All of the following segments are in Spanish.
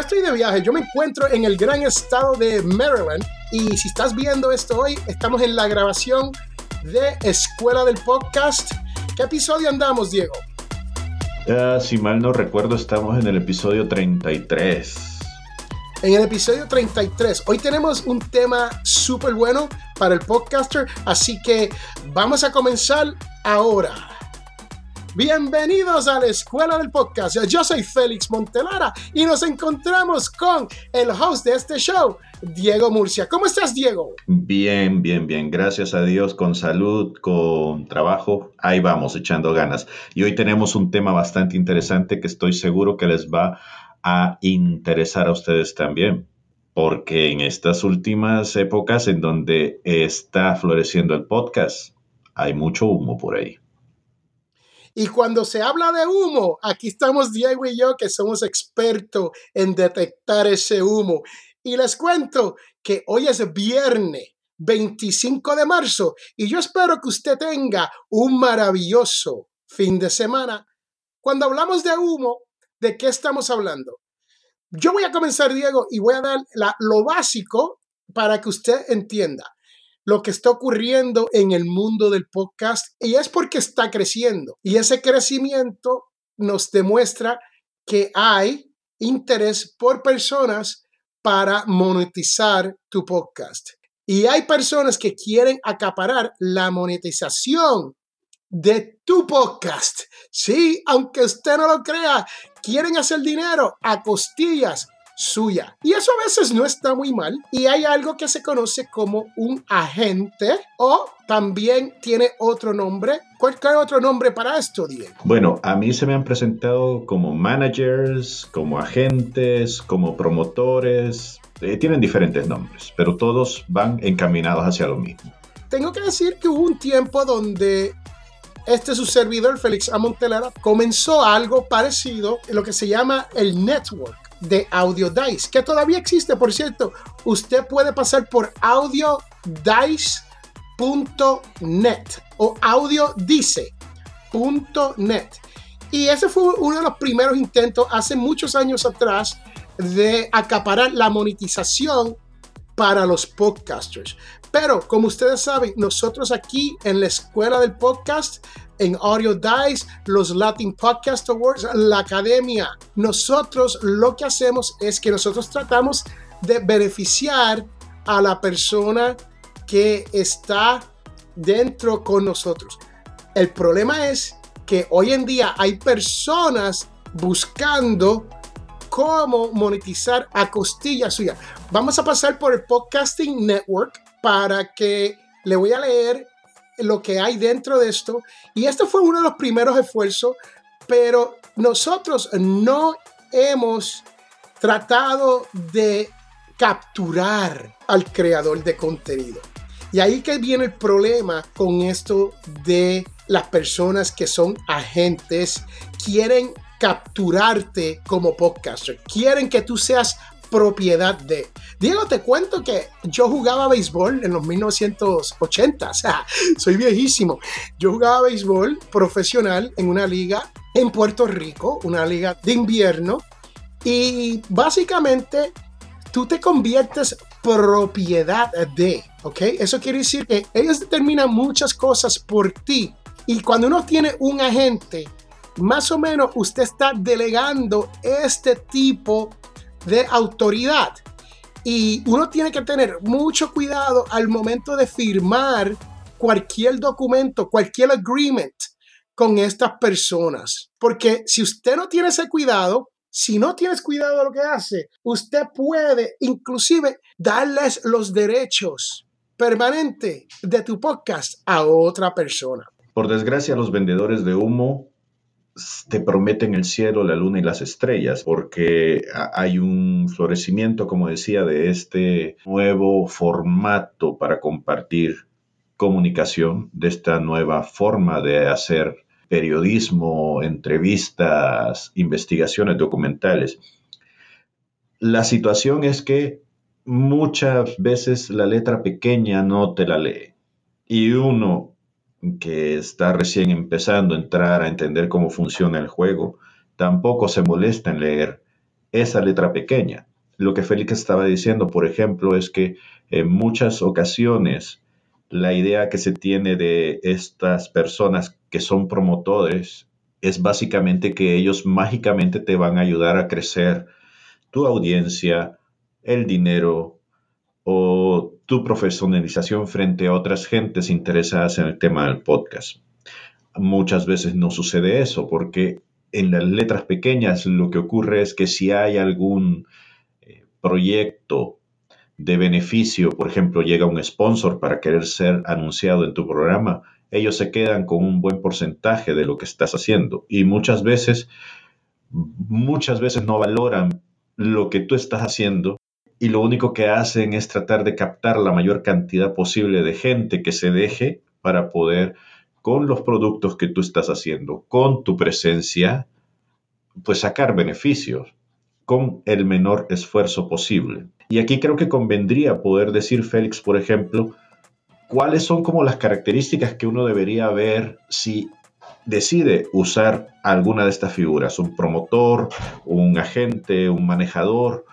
Yo estoy de viaje, yo me encuentro en el gran estado de Maryland y si estás viendo esto hoy, estamos en la grabación de Escuela del Podcast. ¿Qué episodio andamos, Diego? si mal no recuerdo, estamos en el episodio 33. En el episodio 33. Hoy tenemos un tema súper bueno para el podcaster, así que vamos a comenzar ahora. Bienvenidos a la Escuela del Podcast. Yo soy Félix Montelara y nos encontramos con el host de este show, Diego Murcia. ¿Cómo estás, Diego? Bien, bien, bien. Gracias a Dios, con salud, con trabajo. Ahí vamos, echando ganas. Y hoy tenemos un tema bastante interesante que estoy seguro que les va a interesar a ustedes también. Porque en estas últimas épocas en donde está floreciendo el podcast, hay mucho humo por ahí. Y cuando se habla de humo, aquí estamos Diego y yo que somos expertos en detectar ese humo. Y les cuento que hoy es viernes 25 de marzo y yo espero que usted tenga un maravilloso fin de semana. Cuando hablamos de humo, ¿de qué estamos hablando? Yo voy a comenzar, Diego, y voy a dar lo básico para que usted entienda lo que está ocurriendo en el mundo del podcast y es porque está creciendo. Y ese crecimiento nos demuestra que hay interés por personas para monetizar tu podcast. Y hay personas que quieren acaparar la monetización de tu podcast. Sí, aunque usted no lo crea, quieren hacer dinero a costillas suya. Y eso a veces no está muy mal. Y hay algo que se conoce como un agente o también tiene otro nombre. ¿Cuál es otro nombre para esto, Diego? Bueno, a mí se me han presentado como managers, como agentes, como promotores. Eh, tienen diferentes nombres, pero todos van encaminados hacia lo mismo. Tengo que decir que hubo un tiempo donde este su servidor, Félix Amontelera, comenzó algo parecido en lo que se llama el network de Audio Dice, que todavía existe, por cierto. Usted puede pasar por audiodice.net o audiodice.net. Y ese fue uno de los primeros intentos hace muchos años atrás de acaparar la monetización para los podcasters. Pero como ustedes saben, nosotros aquí en la escuela del podcast en Audio Dice, los Latin Podcast Awards, la academia. Nosotros lo que hacemos es que nosotros tratamos de beneficiar a la persona que está dentro con nosotros. El problema es que hoy en día hay personas buscando cómo monetizar a costilla suya. Vamos a pasar por el Podcasting Network para que le voy a leer lo que hay dentro de esto. Y este fue uno de los primeros esfuerzos, pero nosotros no hemos tratado de capturar al creador de contenido. Y ahí que viene el problema con esto de las personas que son agentes, quieren capturarte como podcaster, quieren que tú seas propiedad de. Diego, te cuento que yo jugaba béisbol en los 1980, o sea, soy viejísimo. Yo jugaba béisbol profesional en una liga en Puerto Rico, una liga de invierno, y básicamente tú te conviertes propiedad de, ¿ok? Eso quiere decir que ellos determinan muchas cosas por ti. Y cuando uno tiene un agente, más o menos usted está delegando este tipo de autoridad. Y uno tiene que tener mucho cuidado al momento de firmar cualquier documento, cualquier agreement con estas personas. Porque si usted no tiene ese cuidado, si no tienes cuidado de lo que hace, usted puede inclusive darles los derechos permanentes de tu podcast a otra persona. Por desgracia, los vendedores de humo te prometen el cielo, la luna y las estrellas, porque hay un florecimiento, como decía, de este nuevo formato para compartir comunicación, de esta nueva forma de hacer periodismo, entrevistas, investigaciones documentales. La situación es que muchas veces la letra pequeña no te la lee y uno que está recién empezando a entrar a entender cómo funciona el juego, tampoco se molesta en leer esa letra pequeña. Lo que Félix estaba diciendo, por ejemplo, es que en muchas ocasiones la idea que se tiene de estas personas que son promotores es básicamente que ellos mágicamente te van a ayudar a crecer tu audiencia, el dinero o tu profesionalización frente a otras gentes interesadas en el tema del podcast. Muchas veces no sucede eso porque en las letras pequeñas lo que ocurre es que si hay algún eh, proyecto de beneficio, por ejemplo, llega un sponsor para querer ser anunciado en tu programa, ellos se quedan con un buen porcentaje de lo que estás haciendo y muchas veces, muchas veces no valoran lo que tú estás haciendo y lo único que hacen es tratar de captar la mayor cantidad posible de gente que se deje para poder con los productos que tú estás haciendo, con tu presencia, pues sacar beneficios con el menor esfuerzo posible. Y aquí creo que convendría poder decir, Félix, por ejemplo, cuáles son como las características que uno debería ver si decide usar alguna de estas figuras, un promotor, un agente, un manejador,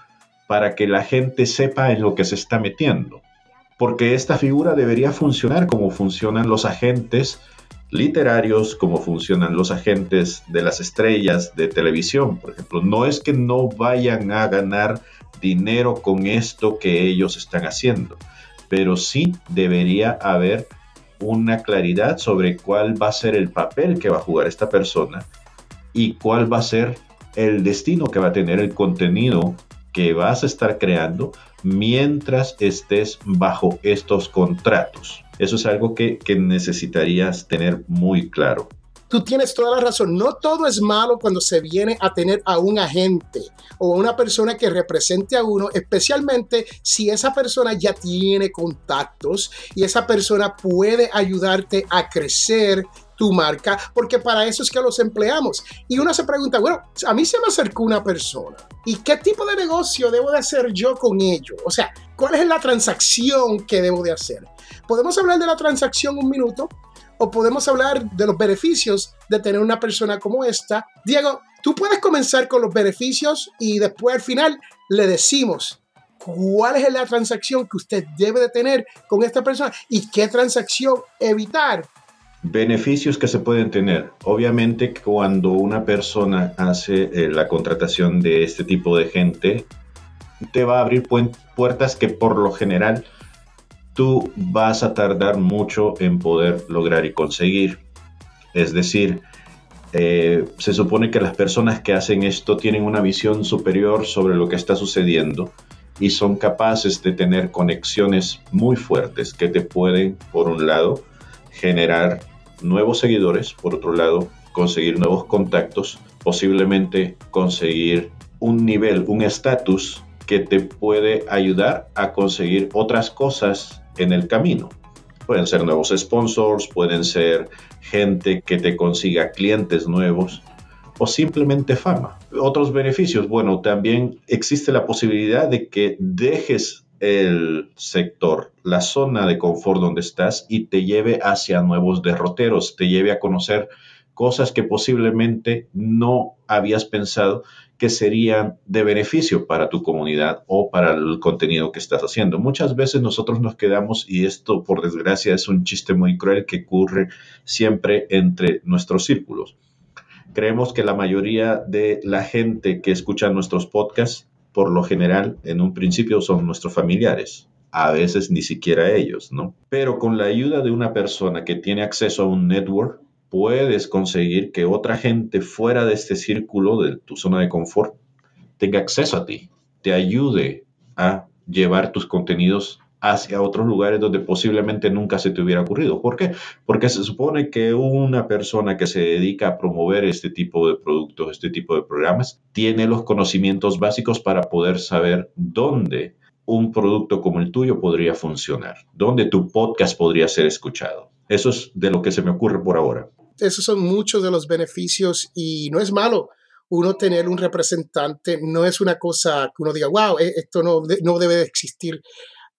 para que la gente sepa en lo que se está metiendo. Porque esta figura debería funcionar como funcionan los agentes literarios, como funcionan los agentes de las estrellas de televisión, por ejemplo. No es que no vayan a ganar dinero con esto que ellos están haciendo, pero sí debería haber una claridad sobre cuál va a ser el papel que va a jugar esta persona y cuál va a ser el destino que va a tener el contenido que vas a estar creando mientras estés bajo estos contratos. Eso es algo que, necesitarías tener muy claro tú tienes toda la razón. No todo es malo cuando se viene a tener a un agente o a una persona que represente a uno, especialmente si esa persona ya tiene contactos y esa persona puede ayudarte a crecer tu marca, porque para eso es que los empleamos. Y uno se pregunta, bueno, a mí se me acercó una persona y qué tipo de negocio debo de hacer yo con ello. O sea, ¿cuál es la transacción que debo de hacer? Podemos hablar de la transacción un minuto o podemos hablar de los beneficios de tener una persona como esta. Diego, tú puedes comenzar con los beneficios y después al final le decimos cuál es la transacción que usted debe de tener con esta persona y qué transacción evitar. Beneficios que se pueden tener. Obviamente cuando una persona hace eh, la contratación de este tipo de gente, te va a abrir puertas que por lo general tú vas a tardar mucho en poder lograr y conseguir. Es decir, eh, se supone que las personas que hacen esto tienen una visión superior sobre lo que está sucediendo y son capaces de tener conexiones muy fuertes que te pueden, por un lado, generar nuevos seguidores, por otro lado, conseguir nuevos contactos, posiblemente conseguir un nivel, un estatus que te puede ayudar a conseguir otras cosas en el camino. Pueden ser nuevos sponsors, pueden ser gente que te consiga clientes nuevos o simplemente fama. Otros beneficios, bueno, también existe la posibilidad de que dejes el sector, la zona de confort donde estás y te lleve hacia nuevos derroteros, te lleve a conocer cosas que posiblemente no habías pensado que serían de beneficio para tu comunidad o para el contenido que estás haciendo. Muchas veces nosotros nos quedamos, y esto por desgracia es un chiste muy cruel que ocurre siempre entre nuestros círculos. Creemos que la mayoría de la gente que escucha nuestros podcasts, por lo general, en un principio son nuestros familiares, a veces ni siquiera ellos, ¿no? Pero con la ayuda de una persona que tiene acceso a un network, puedes conseguir que otra gente fuera de este círculo, de tu zona de confort, tenga acceso a ti, te ayude a llevar tus contenidos hacia otros lugares donde posiblemente nunca se te hubiera ocurrido. ¿Por qué? Porque se supone que una persona que se dedica a promover este tipo de productos, este tipo de programas, tiene los conocimientos básicos para poder saber dónde un producto como el tuyo podría funcionar, dónde tu podcast podría ser escuchado. Eso es de lo que se me ocurre por ahora esos son muchos de los beneficios y no es malo uno tener un representante, no es una cosa que uno diga, wow, e-, esto no, no debe de existir.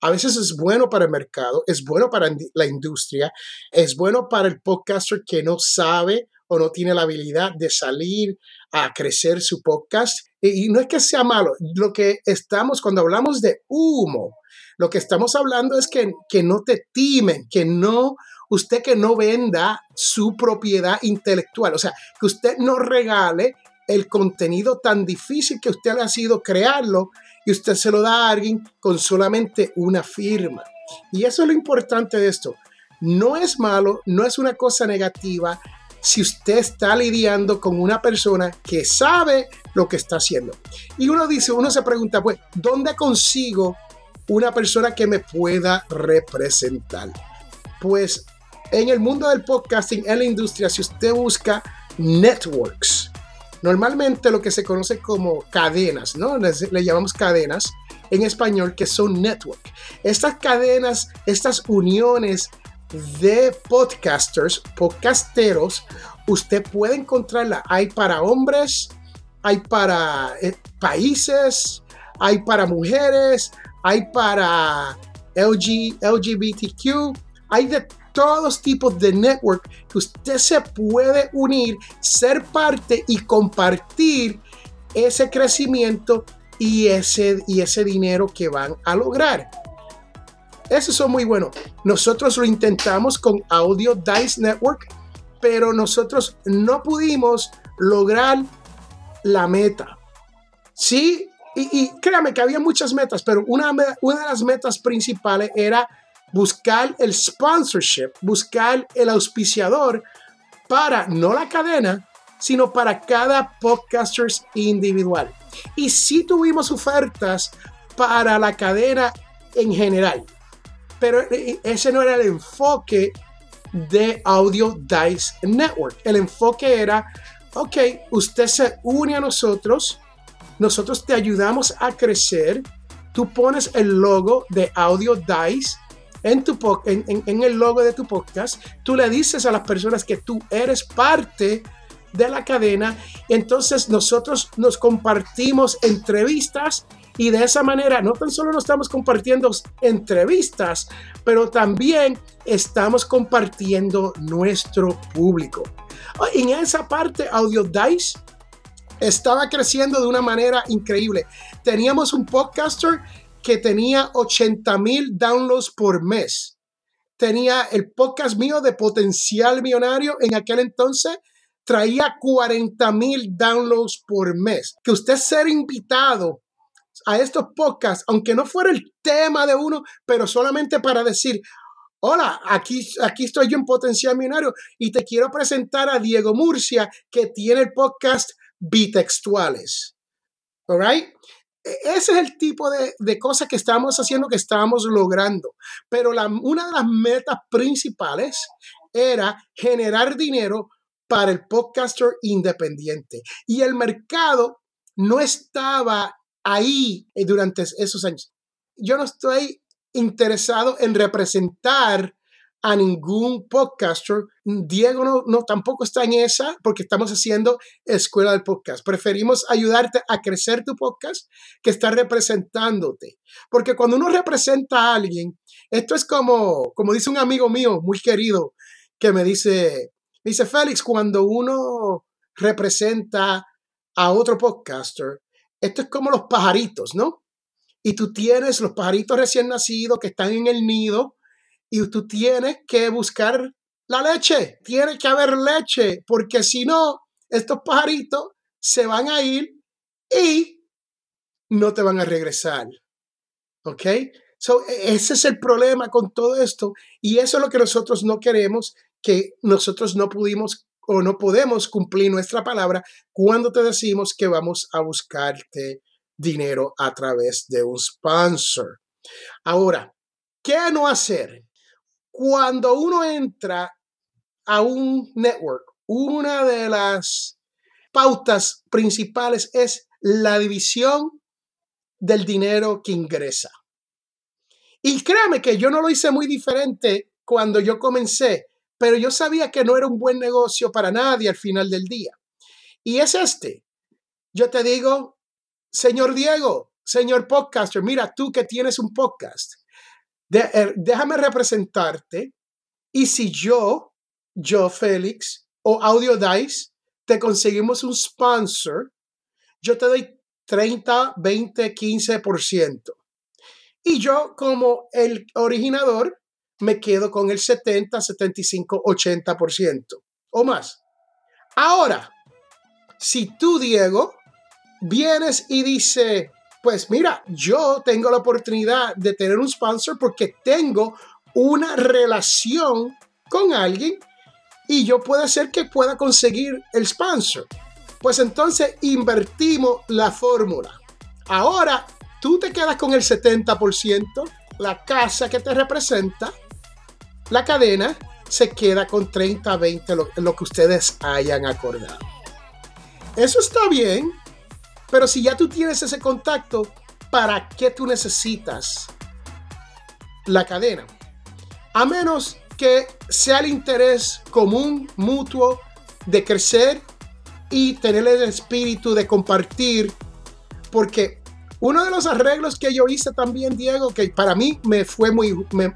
A veces es bueno para el mercado, es bueno para la industria, es bueno para el podcaster que no sabe o no tiene la habilidad de salir a crecer su podcast. Y, no es que sea malo, lo que estamos, cuando hablamos de humo, lo que estamos hablando es que, que no te timen, que no, usted que no venda su propiedad intelectual, o sea, que usted no regale el contenido tan difícil que usted le ha sido crearlo y usted se lo da a alguien con solamente una firma. Y eso es lo importante de esto. No es malo, no es una cosa negativa si usted está lidiando con una persona que sabe lo que está haciendo. Y uno dice, uno se pregunta, pues, ¿dónde consigo una persona que me pueda representar? Pues en el mundo del podcasting, en la industria, si usted busca networks, normalmente lo que se conoce como cadenas, ¿no? Le, llamamos cadenas en español que son network. Estas cadenas, estas uniones de podcasters, podcasteros, usted puede encontrarla. Hay para hombres, hay para eh, países, hay para mujeres, hay para LG, LGBTQ, hay de todos tipos de network que usted se puede unir, ser parte y compartir ese crecimiento y ese, y ese dinero que van a lograr. Esos son muy buenos. Nosotros lo intentamos con Audio Dice Network, pero nosotros no pudimos lograr la meta. Sí, y, créame que había muchas metas, pero una, una de las metas principales era buscar el sponsorship, buscar el auspiciador para no la cadena, sino para cada podcaster individual. Y sí tuvimos ofertas para la cadena en general pero e, ese no era el enfoque de Audio Dice Network. El enfoque era, ok, usted se une a nosotros, nosotros te ayudamos a crecer, tú pones el logo de Audio Dice en, tu, en, en, el logo de tu podcast, tú le dices a las personas que tú eres parte de la cadena, entonces nosotros nos compartimos entrevistas y de esa manera no tan solo nos estamos compartiendo entrevistas, pero también estamos compartiendo nuestro público. En esa parte, Audio Dice estaba creciendo de una manera increíble. Teníamos un podcaster que tenía 80 mil downloads por mes. Tenía el podcast mío de potencial millonario en aquel entonces traía 40 mil downloads por mes. Que usted ser invitado a estos podcasts, aunque no fuera el tema de uno, pero solamente para decir, hola, aquí, aquí estoy yo en Potencial Millonario y te quiero presentar a Diego Murcia, que tiene el podcast Bitextuales. All right? E, ese es el tipo de, de, cosas que estamos haciendo, que estamos logrando. Pero la, una de las metas principales era generar dinero para el podcaster independiente. Y el mercado no estaba ahí eh, durante esos años. Yo no estoy interesado en representar a ningún podcaster. Diego no, no, tampoco está en esa porque estamos haciendo escuela del podcast. Preferimos ayudarte a crecer tu podcast que estar representándote. Porque cuando uno representa a alguien, esto es como, como dice un amigo mío muy querido que me dice, me dice Félix, cuando uno representa a otro podcaster, esto es como los pajaritos, ¿no? Y tú tienes los pajaritos recién nacidos que están en el nido y tú tienes que buscar la leche. Tiene que haber leche porque si no, estos pajaritos se van a ir y no te van a regresar. ¿Ok? So, e, ese es el problema con todo esto y eso es lo que nosotros no queremos, que nosotros no pudimos o no podemos cumplir nuestra palabra cuando te decimos que vamos a buscarte dinero a través de un sponsor. Ahora, ¿qué no hacer? Cuando uno entra a un network, una de las pautas principales es la división del dinero que ingresa. Y créame que yo no lo hice muy diferente cuando yo comencé pero yo sabía que no era un buen negocio para nadie al final del día. Y es este. Yo te digo, señor Diego, señor podcaster, mira, tú que tienes un podcast, eh, déjame representarte y si yo, yo, Félix, o Audio Dice, te conseguimos un sponsor, yo te doy 30, 20, 15%. Y yo como el originador me quedo con el 70, 75, 80% o más. Ahora, si tú, Diego, vienes y dices, pues mira, yo tengo la oportunidad de tener un sponsor porque tengo una relación con alguien y yo puede ser que pueda conseguir el sponsor. Pues entonces invertimos la fórmula. Ahora tú te quedas con el 70%, la casa que te representa, la cadena se queda con 30, 20, lo, lo que ustedes hayan acordado. Eso está bien, pero si ya tú tienes ese contacto, ¿para qué tú necesitas la cadena? A menos que sea el interés común, mutuo, de crecer y tener el espíritu de compartir, porque uno de los arreglos que yo hice también, Diego, que para mí me fue muy,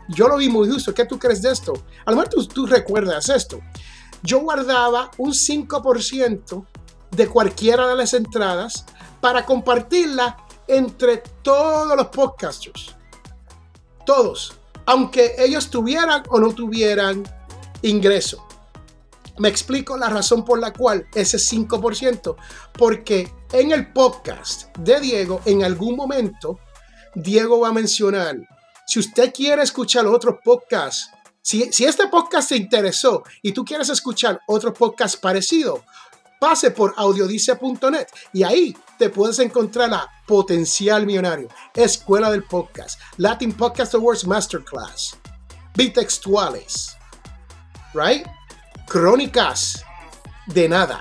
yo lo vi muy justo. ¿Qué tú crees de esto? A lo mejor tú, tú recuerdas esto. Yo guardaba un 5% de cualquiera de las entradas para compartirla entre todos los podcasters. Todos. Aunque ellos tuvieran o no tuvieran ingreso. Me explico la razón por la cual ese 5%. Porque en el podcast de Diego, en algún momento, Diego va a mencionar, si usted quiere escuchar otros podcasts, si, si este podcast te interesó y tú quieres escuchar otro podcast parecido, pase por audiodice.net y ahí te puedes encontrar a Potencial Millonario, Escuela del Podcast, Latin Podcast Awards Masterclass, Bitextuales, right? Crónicas de nada.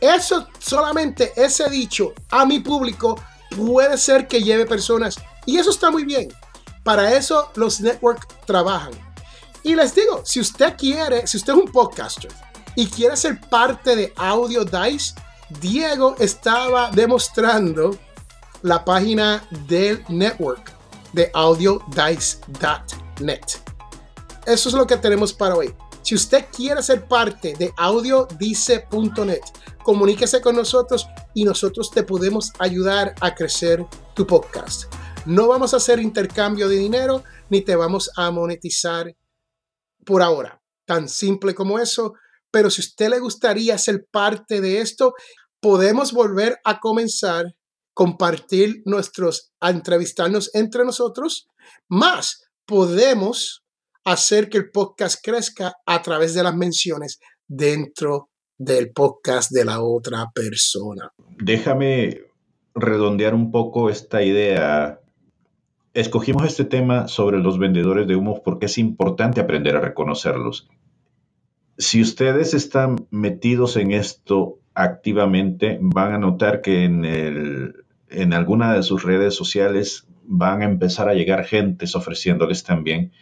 Eso solamente ese dicho a mi público puede ser que lleve personas y eso está muy bien. Para eso los networks trabajan. Y les digo, si usted quiere, si usted es un podcaster y quiere ser parte de Audio Dice, Diego estaba demostrando la página del network de audiodice.net. Eso es lo que tenemos para hoy. Si usted quiere ser parte de audiodice.net, comuníquese con nosotros y nosotros te podemos ayudar a crecer tu podcast. No vamos a hacer intercambio de dinero ni te vamos a monetizar por ahora. Tan simple como eso pero si usted le gustaría ser parte de esto, podemos volver a comenzar compartir nuestros, a entrevistarnos entre nosotros, más podemos hacer que el podcast crezca a través de las menciones dentro del podcast de la otra persona. Déjame redondear un poco esta idea. Escogimos este tema sobre los vendedores de humo porque es importante aprender a reconocerlos si ustedes están metidos en esto activamente, van a notar que en, en alguna de sus redes sociales van a empezar a llegar gentes ofreciéndoles también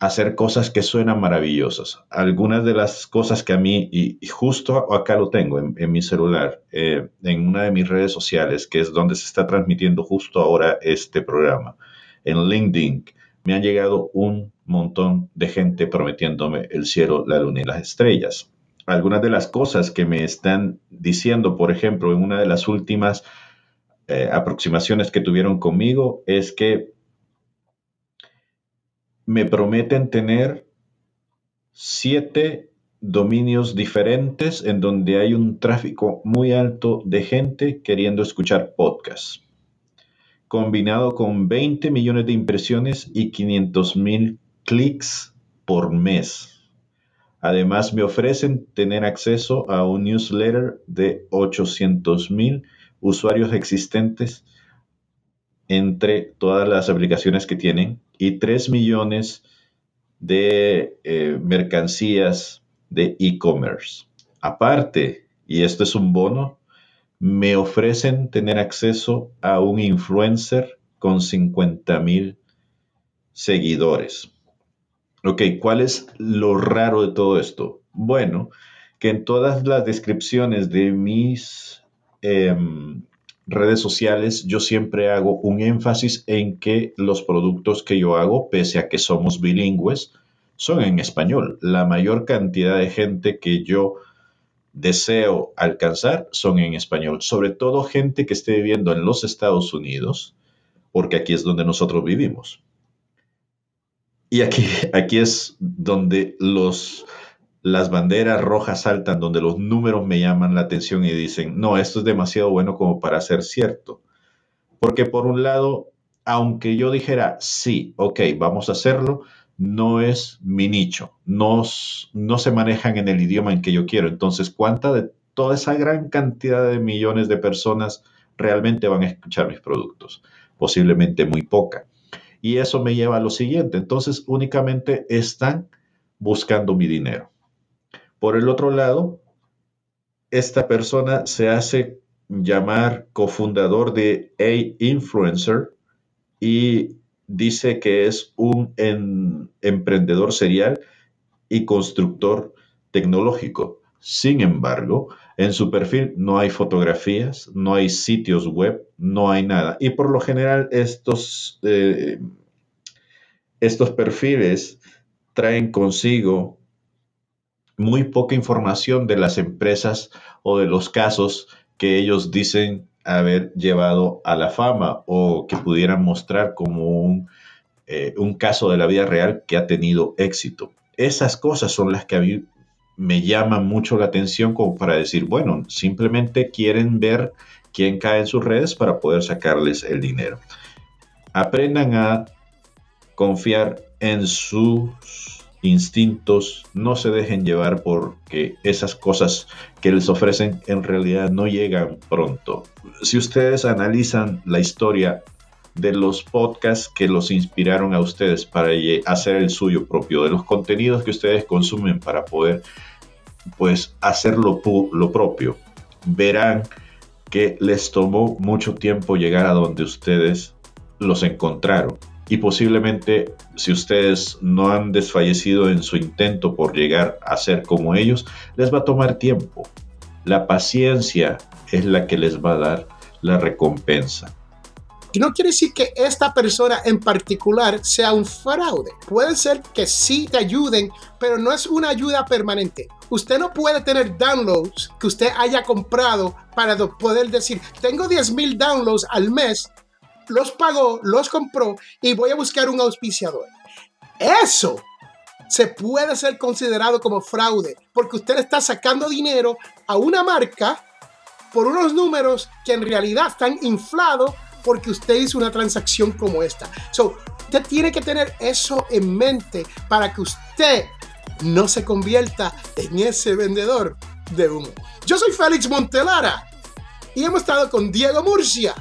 hacer cosas que suenan maravillosas. Algunas de las cosas que a mí, y, justo acá lo tengo en, mi celular, eh, en una de mis redes sociales, que es donde se está transmitiendo justo ahora este programa, en LinkedIn, me han llegado un montón de gente prometiéndome el cielo, la luna y las estrellas. Algunas de las cosas que me están diciendo, por ejemplo, en una de las últimas eh, aproximaciones que tuvieron conmigo, es que me prometen tener siete dominios diferentes en donde hay un tráfico muy alto de gente queriendo escuchar podcasts combinado con 20 millones de impresiones y 500 mil clics por mes. Además, me ofrecen tener acceso a un newsletter de 800 mil usuarios existentes entre todas las aplicaciones que tienen y 3 millones de eh, mercancías de e-commerce. Aparte, y esto es un bono, me ofrecen tener acceso a un influencer con 50 mil seguidores. Ok, ¿cuál es lo raro de todo esto? Bueno, que en todas las descripciones de mis em, redes sociales yo siempre hago un énfasis en que los productos que yo hago, pese a que somos bilingües, son en español. La mayor cantidad de gente que yo deseo alcanzar son en español, sobre todo gente que esté viviendo en los Estados Unidos, porque aquí es donde nosotros vivimos. Y aquí, aquí es donde los, las banderas rojas saltan, donde los números me llaman la atención y dicen, no, esto es demasiado bueno como para ser cierto. Porque por un lado, aunque yo dijera, sí, ok, vamos a hacerlo, no es mi nicho, no, no se manejan en el idioma en que yo quiero. Entonces, ¿cuánta de toda esa gran cantidad de millones de personas realmente van a escuchar mis productos? Posiblemente muy poca. Y eso me lleva a lo siguiente. Entonces, únicamente están buscando mi dinero. Por el otro lado, esta persona se hace llamar cofundador de A-Influencer y dice que es un emprendedor serial y constructor tecnológico. Sin embargo, en su perfil no hay fotografías, no hay sitios web, no hay nada. Y por lo general estos, eh, estos perfiles traen consigo muy poca información de las empresas o de los casos que ellos dicen haber llevado a la fama o que pudieran mostrar como un, eh, un caso de la vida real que ha tenido éxito. Esas cosas son las que a mí me llaman mucho la atención como para decir, bueno, simplemente quieren ver quién cae en sus redes para poder sacarles el dinero. Aprendan a confiar en sus instintos, no se dejen llevar porque esas cosas que les ofrecen en realidad no llegan pronto. Si ustedes analizan la historia de los podcasts que los inspiraron a ustedes para hacer el suyo propio, de los contenidos que ustedes consumen para poder pues hacerlo lo propio, verán que les tomó mucho tiempo llegar a donde ustedes los encontraron y posiblemente si ustedes no han desfallecido en su intento por llegar a ser como ellos, les va a tomar tiempo. La paciencia es la que les va a dar la recompensa. Y no quiere decir que esta persona en particular sea un fraude. Puede ser que sí te ayuden, pero no es una ayuda permanente. Usted no puede tener downloads que usted haya comprado para poder decir, tengo 10 mil downloads al mes los pagó, los compró y voy a buscar un auspiciador. Eso se puede ser considerado como fraude porque usted está sacando dinero a una marca por unos números que en realidad están inflados porque usted hizo una transacción como esta. So, usted tiene que tener eso en mente para que usted no se convierta en ese vendedor de humo. Yo soy Félix Montelara y hemos estado con Diego Murcia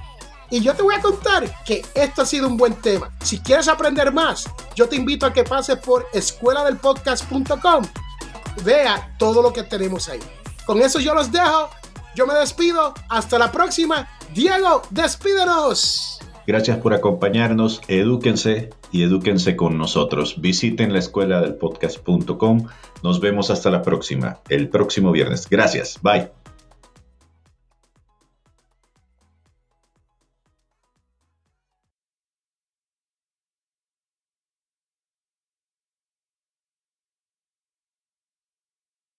y yo te voy a contar que esto ha sido un buen tema. Si quieres aprender más, yo te invito a que pases por escueladelpodcast.com. Vea todo lo que tenemos ahí. Con eso yo los dejo. Yo me despido. Hasta la próxima. Diego, despídenos. Gracias por acompañarnos. Edúquense y edúquense con nosotros. Visiten la escuela del podcast.com. Nos vemos hasta la próxima, el próximo viernes. Gracias. Bye.